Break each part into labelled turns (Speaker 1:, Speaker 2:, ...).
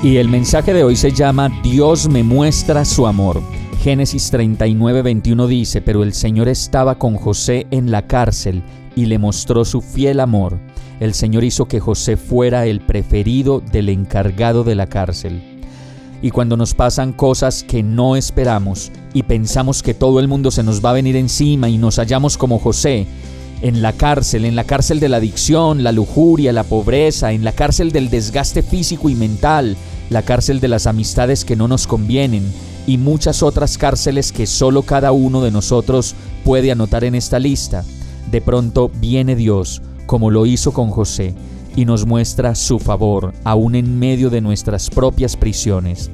Speaker 1: Y el mensaje de hoy se llama Dios me muestra su amor. Génesis 39, 21 dice, pero el Señor estaba con José en la cárcel y le mostró su fiel amor. El Señor hizo que José fuera el preferido del encargado de la cárcel. Y cuando nos pasan cosas que no esperamos y pensamos que todo el mundo se nos va a venir encima y nos hallamos como José, en la cárcel, en la cárcel de la adicción, la lujuria, la pobreza, en la cárcel del desgaste físico y mental, la cárcel de las amistades que no nos convienen y muchas otras cárceles que solo cada uno de nosotros puede anotar en esta lista. De pronto viene Dios, como lo hizo con José, y nos muestra su favor, aún en medio de nuestras propias prisiones.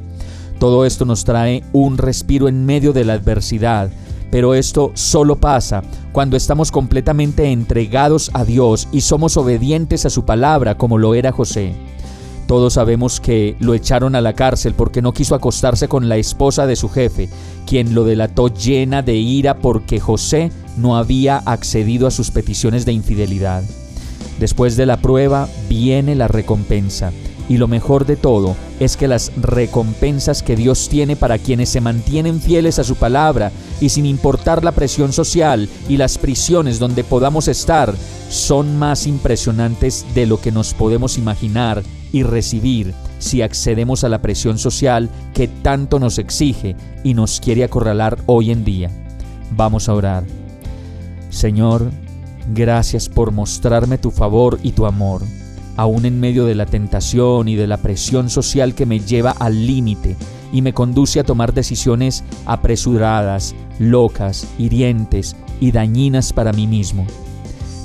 Speaker 1: Todo esto nos trae un respiro en medio de la adversidad, pero esto solo pasa cuando estamos completamente entregados a Dios y somos obedientes a su palabra como lo era José. Todos sabemos que lo echaron a la cárcel porque no quiso acostarse con la esposa de su jefe, quien lo delató llena de ira porque José no había accedido a sus peticiones de infidelidad. Después de la prueba viene la recompensa. Y lo mejor de todo es que las recompensas que Dios tiene para quienes se mantienen fieles a su palabra y sin importar la presión social y las prisiones donde podamos estar, son más impresionantes de lo que nos podemos imaginar y recibir si accedemos a la presión social que tanto nos exige y nos quiere acorralar hoy en día. Vamos a orar. Señor, gracias por mostrarme tu favor y tu amor, aún en medio de la tentación y de la presión social que me lleva al límite y me conduce a tomar decisiones apresuradas, locas, hirientes y dañinas para mí mismo.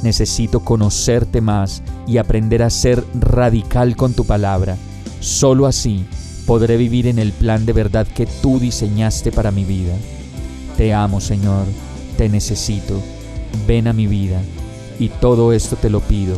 Speaker 1: Necesito conocerte más y aprender a ser radical con tu palabra. Solo así podré vivir en el plan de verdad que tú diseñaste para mi vida. Te amo, Señor, te necesito. Ven a mi vida. Y todo esto te lo pido